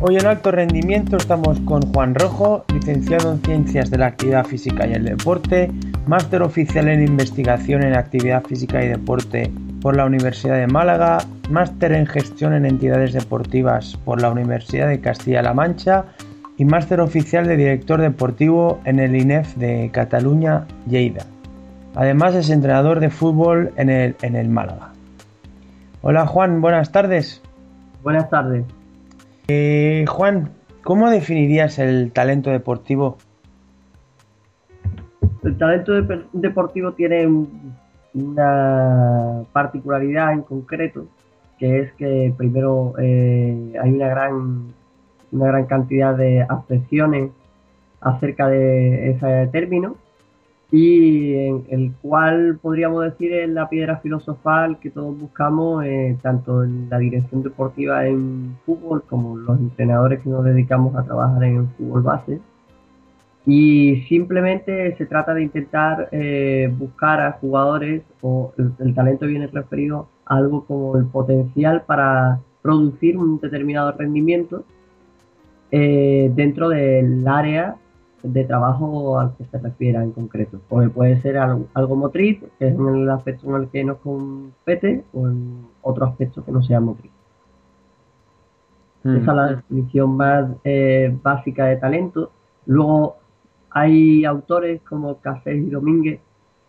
Hoy en Alto Rendimiento estamos con Juan Rojo, licenciado en Ciencias de la Actividad Física y el Deporte, máster oficial en Investigación en Actividad Física y Deporte por la Universidad de Málaga, máster en Gestión en Entidades Deportivas por la Universidad de Castilla-La Mancha y máster oficial de Director Deportivo en el INEF de Cataluña, Lleida. Además es entrenador de fútbol en el, en el Málaga. Hola Juan, buenas tardes. Buenas tardes. Eh, Juan, ¿cómo definirías el talento deportivo? El talento deportivo tiene una particularidad en concreto, que es que primero eh, hay una gran, una gran cantidad de acepciones acerca de ese término y en el cual podríamos decir es la piedra filosofal que todos buscamos eh, tanto en la dirección deportiva en fútbol como los entrenadores que nos dedicamos a trabajar en el fútbol base. Y simplemente se trata de intentar eh, buscar a jugadores o el, talento viene referido a algo como el potencial para producir un determinado rendimiento eh, dentro del área de trabajo al que se refiera en concreto. Porque puede ser algo, motriz, que es en el aspecto en el que nos compete, o en otro aspecto que no sea motriz. Mm. Esa es la definición más eh, básica de talento. Luego hay autores como Café y Domínguez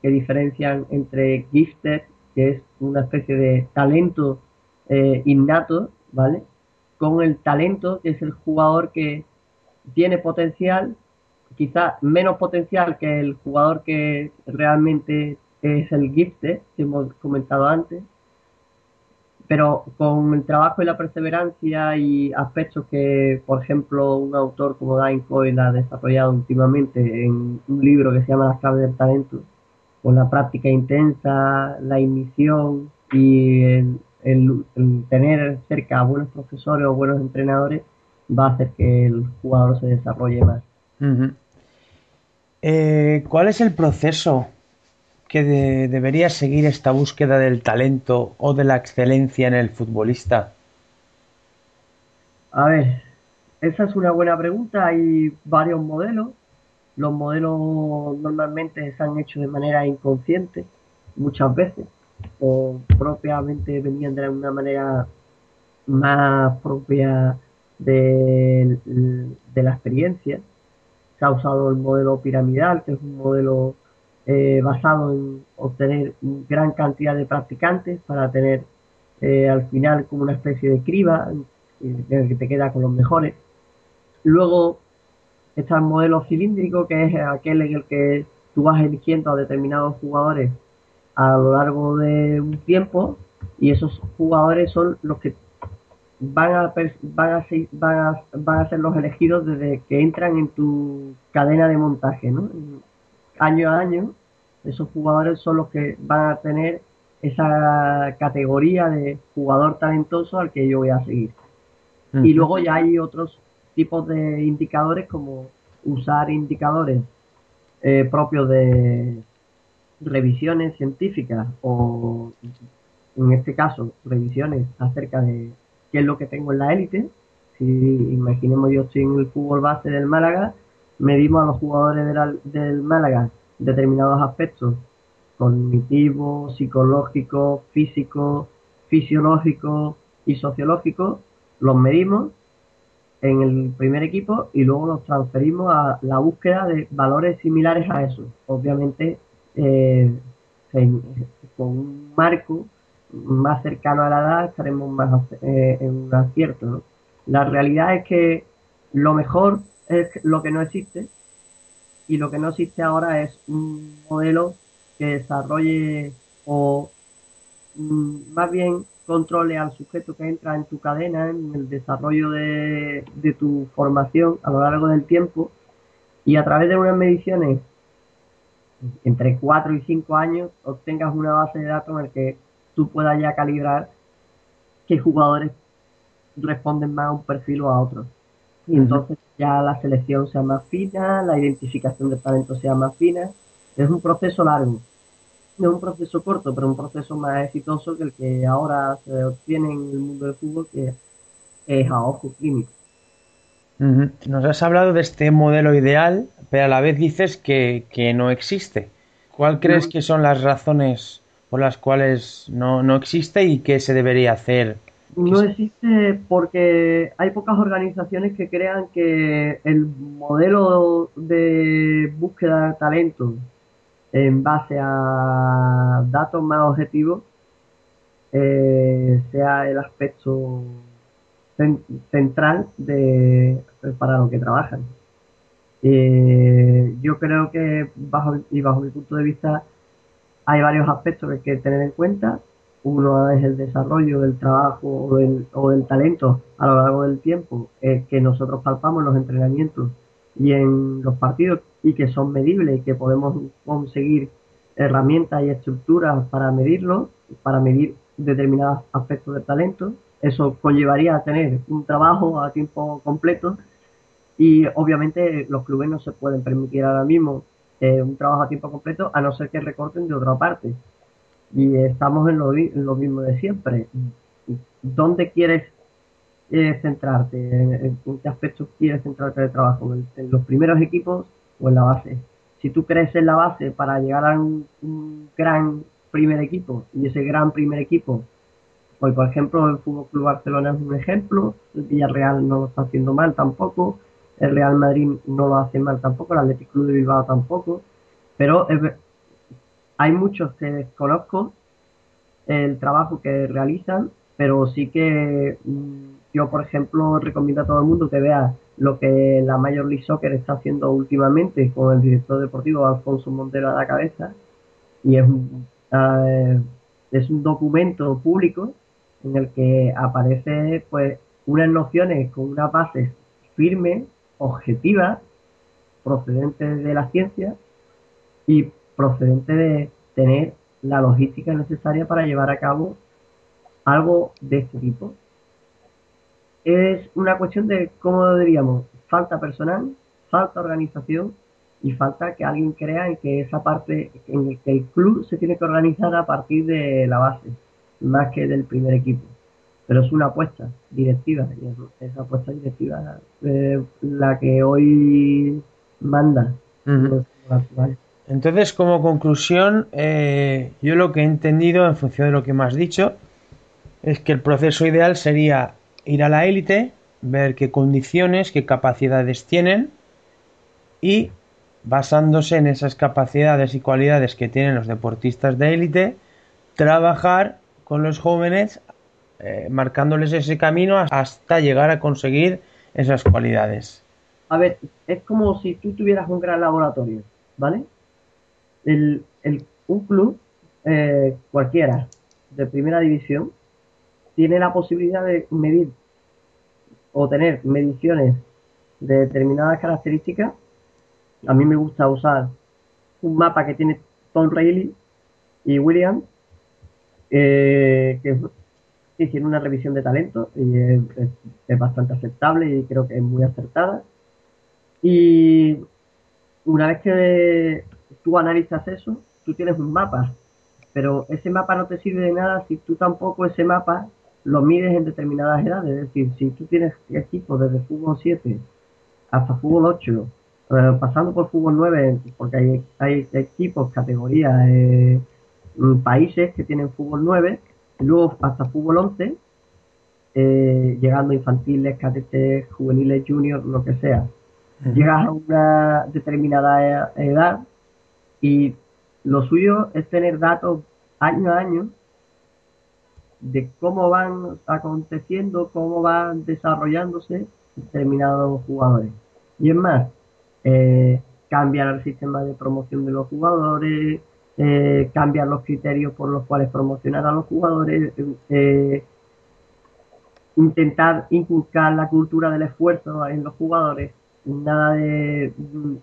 que diferencian entre gifted, que es una especie de talento eh, innato, ¿vale? Con el talento, que es el jugador que tiene potencial, quizá menos potencial que el jugador que realmente es el gifted, que hemos comentado antes, pero con el trabajo y la perseverancia y aspectos que, por ejemplo, un autor como Dan Coyle ha desarrollado últimamente en un libro que se llama Las claves del talento, con la práctica intensa, la inmisión y el, tener cerca a buenos profesores o buenos entrenadores, va a hacer que el jugador se desarrolle más. Eh, ¿Cuál es el proceso que debería seguir esta búsqueda del talento o de la excelencia en el futbolista? A ver, esa es una buena pregunta. Hay varios modelos. Los modelos normalmente se han hecho de manera inconsciente muchas veces o propiamente venían de una manera más propia de la experiencia se ha usado el modelo piramidal, que es un modelo eh, basado en obtener gran cantidad de practicantes para tener eh, al final como una especie de criba en el que te queda con los mejores. Luego está el modelo cilíndrico, que es aquel en el que tú vas eligiendo a determinados jugadores a lo largo de un tiempo y esos jugadores son los que van a, van a, ser, van a, ser los elegidos desde que entran en tu cadena de montaje, ¿no? Año a año, esos jugadores son los que van a tener esa categoría de jugador talentoso al que yo voy a seguir. Y luego ya hay otros tipos de indicadores como usar indicadores eh, propios de revisiones científicas o en este caso revisiones acerca de qué es lo que tengo en la élite. Si imaginemos yo estoy en el fútbol base del Málaga, medimos a los jugadores del, Málaga determinados aspectos cognitivos, psicológicos, físicos, fisiológicos y sociológicos, los medimos en el primer equipo y luego los transferimos a la búsqueda de valores similares a eso. Obviamente eh, con un marco más cercano a la edad estaremos más eh, en un acierto. La realidad es que lo mejor es lo que no existe y lo que no existe ahora es un modelo que desarrolle o mm, más bien controle al sujeto que entra en tu cadena, en el desarrollo de, de tu formación a lo largo del tiempo y a través de unas mediciones entre 4 y 5 años obtengas una base de datos en el que tú puedas ya calibrar qué jugadores responden más a un perfil o a otro. Y entonces ya la selección sea más fina, la identificación de talento sea más fina. Es un proceso largo. No es un proceso corto, pero un proceso más exitoso que el que ahora se obtiene en el mundo del fútbol, que es a ojo clínico. Nos has hablado de este modelo ideal, pero a la vez dices que, no existe. ¿Cuál crees que son las razones por las cuales no, no existe y qué se debería hacer? No existe porque hay pocas organizaciones que crean que el modelo de búsqueda de talento en base a datos más objetivos eh, sea el aspecto central de, para lo que trabajan. Eh, yo creo que bajo y bajo mi punto de vista hay varios aspectos que hay que tener en cuenta. Uno es el desarrollo del trabajo o del, talento a lo largo del tiempo eh, que nosotros palpamos en los entrenamientos y en los partidos y que son medibles y que podemos conseguir herramientas y estructuras para medirlo, para medir determinados aspectos del talento. Eso conllevaría a tener un trabajo a tiempo completo y obviamente los clubes no se pueden permitir ahora mismo un trabajo a tiempo completo a no ser que recorten de otra parte. Y estamos en lo, mismo de siempre. ¿Dónde quieres eh, centrarte? ¿En, qué aspectos quieres centrarte de trabajo? ¿En, los primeros equipos o en la base? Si tú crees en la base para llegar a un, gran primer equipo y ese gran primer equipo Hoy, por ejemplo, el Fútbol Club Barcelona es un ejemplo, el Villarreal no lo está haciendo mal tampoco, el Real Madrid no lo hace mal tampoco, el Athletic Club de Bilbao tampoco, pero hay muchos que desconozco el trabajo que realizan, pero sí que mm, yo, por ejemplo, recomiendo a todo el mundo que vea lo que la Major League Soccer está haciendo últimamente con el director deportivo Alfonso Montero a la cabeza, y es un, eh, es un documento público en el que aparece pues unas nociones con una base firme objetiva, procedente de la ciencia y procedente de tener la logística necesaria para llevar a cabo algo de este tipo. Es una cuestión de, ¿cómo diríamos? Falta personal, falta organización y falta que alguien crea en que esa parte, en que el club se tiene que organizar a partir de la base, más que del primer equipo pero es una apuesta directiva y esa apuesta directiva es la que hoy manda. Entonces, como conclusión, eh, yo lo que he entendido en función de lo que me has dicho es que el proceso ideal sería ir a la élite, ver qué condiciones, qué capacidades tienen y basándose en esas capacidades y cualidades que tienen los deportistas de élite, trabajar con los jóvenes eh, marcándoles ese camino hasta llegar a conseguir esas cualidades. A ver, es como si tú tuvieras un gran laboratorio, ¿vale? El, un club, eh, cualquiera, de primera división, tiene la posibilidad de medir o tener mediciones de determinadas características. A mí me gusta usar un mapa que tiene Tom Reilly y William, eh, que hicieron una revisión de talento y es, bastante aceptable y creo que es muy acertada. Y una vez que tú analizas eso, tú tienes un mapa, pero ese mapa no te sirve de nada si tú tampoco ese mapa lo mides en determinadas edades. Es decir, si tú tienes equipos desde fútbol 7 hasta fútbol 8, eh, pasando por fútbol 9, porque hay, hay equipos, categorías, eh, países que tienen fútbol 9, luego hasta fútbol 11, eh, llegando infantiles, cadetes, juveniles, juniors, lo que sea. Llegas a una determinada e-, edad y lo suyo es tener datos año a año de cómo van aconteciendo, cómo van desarrollándose determinados jugadores. Y es más, eh, cambiar el sistema de promoción de los jugadores, eh, cambiar los criterios por los cuales promocionar a los jugadores, eh, intentar inculcar la cultura del esfuerzo en los jugadores, nada de mm,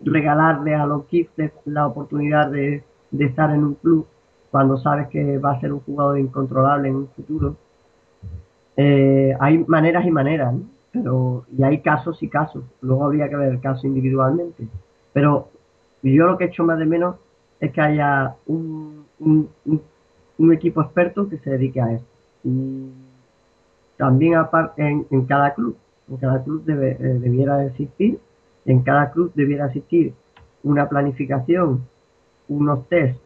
regalarle a los giftes la oportunidad de, estar en un club cuando sabes que va a ser un jugador incontrolable en un futuro. Eh, hay maneras y maneras, pero y hay casos y casos. Luego habría que ver el caso individualmente. Pero y yo lo que he hecho más de menos es que haya un, un, equipo experto que se dedique a esto. Y también aparte en, cada club, En cada club debe, eh, debiera existir, en cada club debiera existir una planificación, unos test,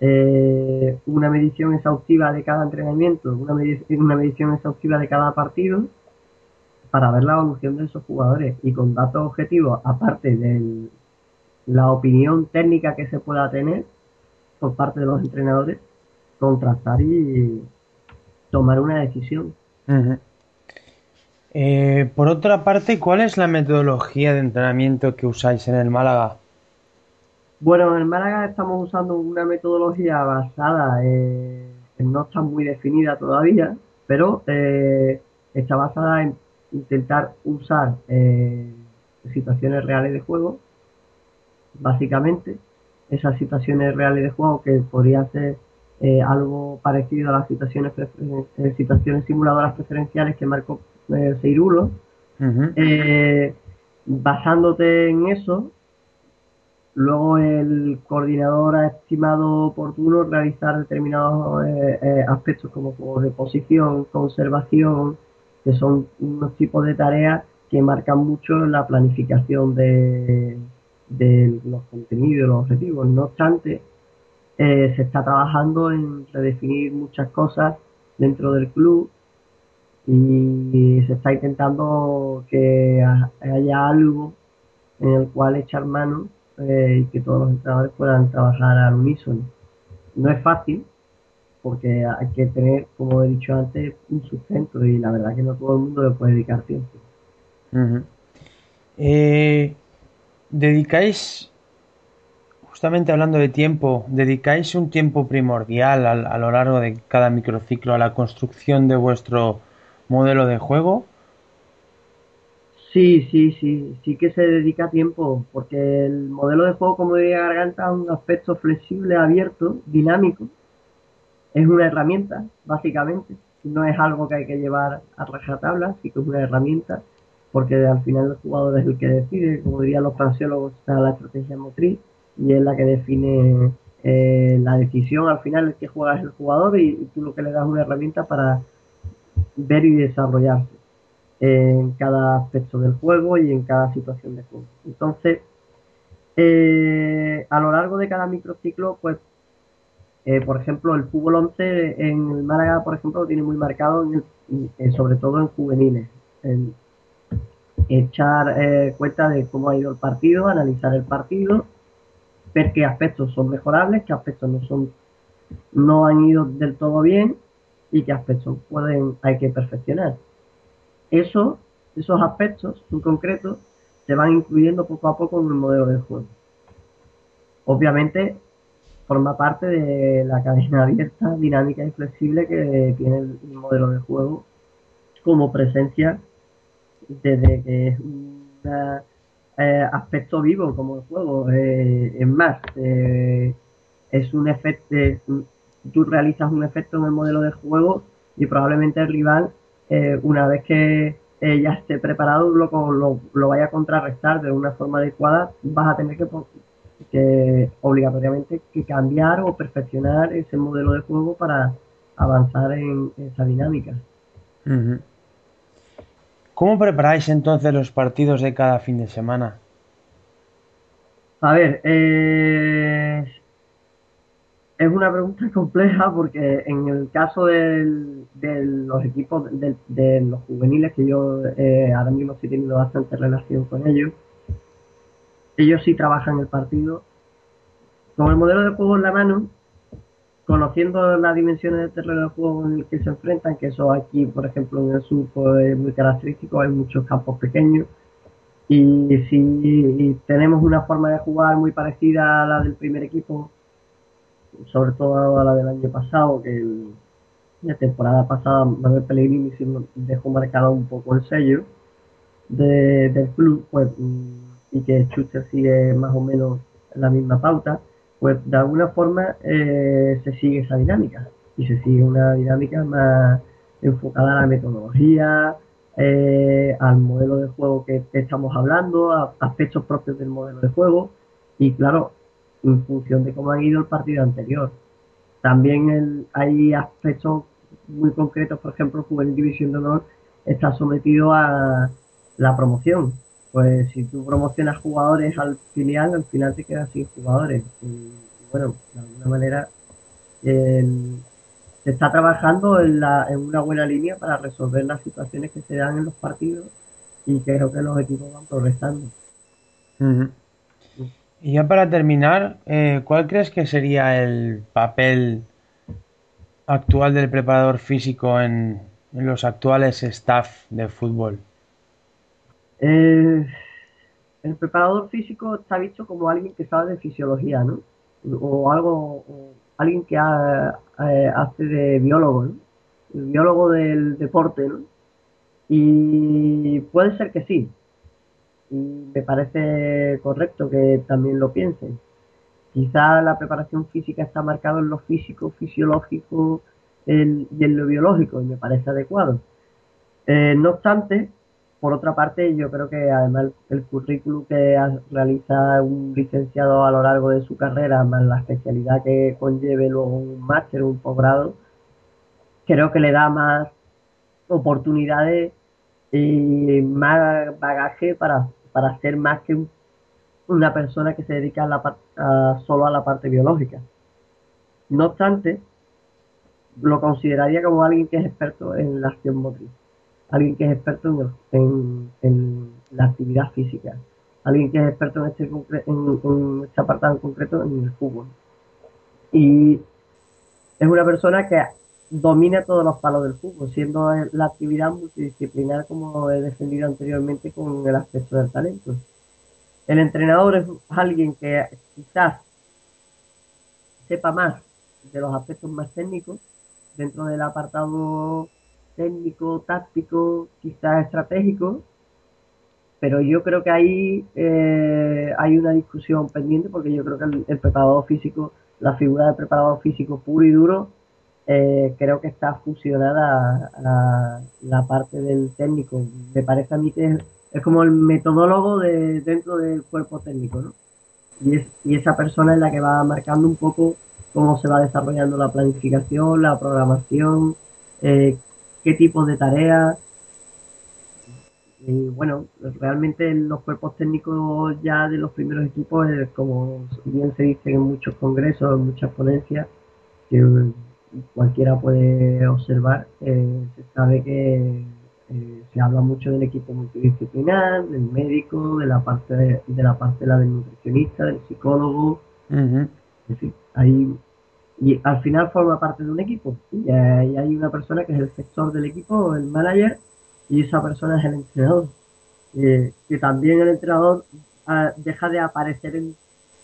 eh, una medición exhaustiva de cada entrenamiento, una, una medición exhaustiva de cada partido para ver la evolución de esos jugadores y con datos objetivos, aparte de la opinión técnica que se pueda tener por parte de los entrenadores, contrastar y tomar una decisión. Eh, por otra parte, ¿cuál es la metodología de entrenamiento que usáis en el Málaga? Bueno, en el Málaga estamos usando una metodología basada, en, no está muy definida todavía, pero eh, está basada en intentar usar eh, situaciones reales de juego, básicamente, esas situaciones reales de juego que podría ser eh, algo parecido a las situaciones, eh, situaciones simuladoras preferenciales que marcó eh, Seirulo. basándote en eso, luego el coordinador ha estimado oportuno realizar determinados aspectos como de posición, conservación, que son unos tipos de tareas que marcan mucho la planificación de, de los contenidos, los objetivos. No obstante, eh, se está trabajando en redefinir muchas cosas dentro del club y se está intentando que haya algo en el cual echar mano eh, y que todos los entrenadores puedan trabajar al unísono. No es fácil porque hay que tener, como he dicho antes, un sustento y la verdad que no todo el mundo le puede dedicar tiempo. ¿Dedicáis justamente hablando de tiempo, ¿dedicáis un tiempo primordial a, lo largo de cada microciclo a la construcción de vuestro modelo de juego? Sí, sí, sí, sí que se dedica tiempo, porque el modelo de juego, como diría Garganta, es un aspecto flexible, abierto, dinámico. Es una herramienta, básicamente. No es algo que hay que llevar a rajatabla, sí que es una herramienta, porque al final el jugador es el que decide, como dirían los franciólogos, está la estrategia motriz y es la que define eh, la decisión al final el que juega es el jugador y, tú lo que le das una herramienta para ver y desarrollarse en cada aspecto del juego y en cada situación de juego. Entonces, eh, a lo largo de cada microciclo, pues, eh, por ejemplo, el fútbol 11 en el Málaga, por ejemplo, lo tiene muy marcado, sobre todo en juveniles. En echar cuenta de cómo ha ido el partido, analizar el partido ver qué aspectos son mejorables, qué aspectos no son, no han ido del todo bien y qué aspectos pueden, hay que perfeccionar. Eso, esos aspectos en concreto se van incluyendo poco a poco en el modelo de juego. Obviamente forma parte de la cadena abierta, dinámica y flexible que tiene el modelo de juego como presencia desde que es una eh, aspecto vivo como el juego. Eh, es más, eh, es un efecto, tú realizas un efecto en el modelo de juego y probablemente el rival, una vez que ya esté preparado, lo, lo, vaya a contrarrestar de una forma adecuada, vas a tener que obligatoriamente que cambiar o perfeccionar ese modelo de juego para avanzar en esa dinámica. ¿Cómo preparáis entonces los partidos de cada fin de semana? A ver, eh, es una pregunta compleja porque en el caso de los equipos, de, los juveniles, que yo eh, ahora mismo estoy teniendo bastante relación con ellos, ellos sí trabajan el partido con el modelo de juego en la mano conociendo las dimensiones del terreno de juego en el que se enfrentan, que eso aquí, por ejemplo, en el sur pues, es muy característico, hay muchos campos pequeños. Y si tenemos una forma de jugar muy parecida a la del primer equipo, sobre todo a la del año pasado, que la temporada pasada Manuel Pellegrini dejó marcado un poco el sello del club, pues, y que Schuster sigue más o menos la misma pauta pues de alguna forma eh, se sigue esa dinámica y se sigue una dinámica más enfocada a la metodología, eh, al modelo de juego que estamos hablando, a aspectos propios del modelo de juego y claro, en función de cómo ha ido el partido anterior. También hay aspectos muy concretos, por ejemplo, el Juvenil División de Honor está sometido a, la promoción. Pues si tú promocionas jugadores al filial, al final te quedas sin jugadores. Y, bueno, de alguna manera se está trabajando en, la, en una buena línea para resolver las situaciones que se dan en los partidos y creo que los equipos van progresando. Y ya para terminar, eh, ¿cuál crees que sería el papel actual del preparador físico en, los actuales staff de fútbol? Eh, el preparador físico está visto como alguien que sabe de fisiología, ¿no? O algo, alguien que eh, hace de biólogo, ¿no? El biólogo del deporte, ¿no? Y puede ser que sí. Y me parece correcto que también lo piensen. Quizá la preparación física está marcada en lo físico, fisiológico y en lo biológico, y me parece adecuado. Eh, no obstante, por otra parte, yo creo que además el currículum que realiza un licenciado a lo largo de su carrera, más la especialidad que conlleve luego un máster, un posgrado, creo que le da más oportunidades y más bagaje para, para ser más que una persona que se dedica solo a la parte biológica. No obstante, lo consideraría como alguien que es experto en la acción motriz, alguien que es experto en, en, la actividad física, alguien que es experto en este, en, en este apartado en concreto en el fútbol. Y es una persona que domina todos los palos del fútbol, siendo la actividad multidisciplinar como he defendido anteriormente con el aspecto del talento. El entrenador es alguien que quizás sepa más de los aspectos más técnicos dentro del apartado técnico, táctico, quizás estratégico, pero yo creo que ahí eh, hay una discusión pendiente porque yo creo que el preparador físico, la figura del preparador físico puro y duro, eh, creo que está fusionada a, la parte del técnico. Me parece a mí que es, como el metodólogo de, dentro del cuerpo técnico, ¿no? Y esa persona es la que va marcando un poco cómo se va desarrollando la planificación, la programación, eh, qué tipos de tareas. Y bueno, realmente los cuerpos técnicos ya de los primeros equipos, como bien se dice en muchos congresos, en muchas ponencias, que cualquiera puede observar, eh, se sabe que eh, se habla mucho del equipo multidisciplinar, del médico, de la parte de, la parte del nutricionista, del psicólogo, y al final forma parte de un equipo y hay una persona que es el sector del equipo, el manager, y esa persona es el entrenador. Eh, que también el entrenador ah, deja de aparecer en,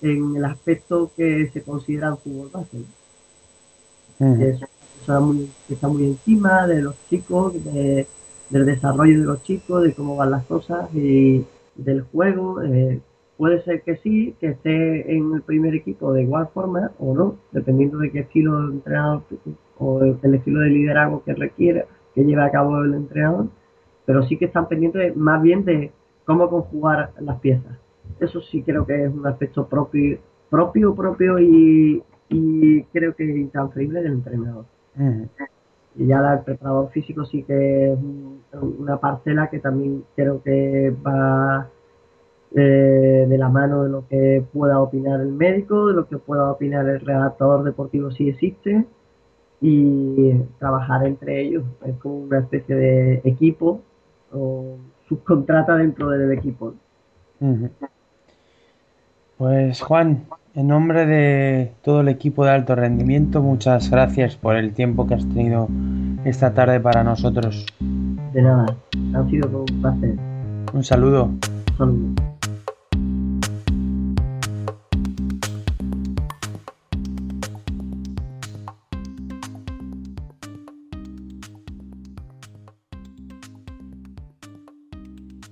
en, el aspecto que se considera en fútbol base que está muy encima de los chicos, del desarrollo de los chicos, de cómo van las cosas y del juego. Eh, puede ser que sí, que esté en el primer equipo de igual forma o no, dependiendo de qué estilo de entrenador o el estilo de liderazgo que requiere, que lleve a cabo el entrenador, pero sí que están pendientes más bien de cómo conjugar las piezas. Eso sí creo que es un aspecto propio, propio, propio y, y creo que intransferible del entrenador. Y ya el preparador físico sí que es una parcela que también creo que va eh, de la mano de lo que pueda opinar el médico, de lo que pueda opinar el redactador deportivo si existe y trabajar entre ellos. Es como una especie de equipo o subcontrata dentro del equipo. Pues Juan, en nombre de todo el equipo de alto rendimiento, muchas gracias por el tiempo que has tenido esta tarde para nosotros. De nada, ha sido un placer. Un saludo. Un saludo.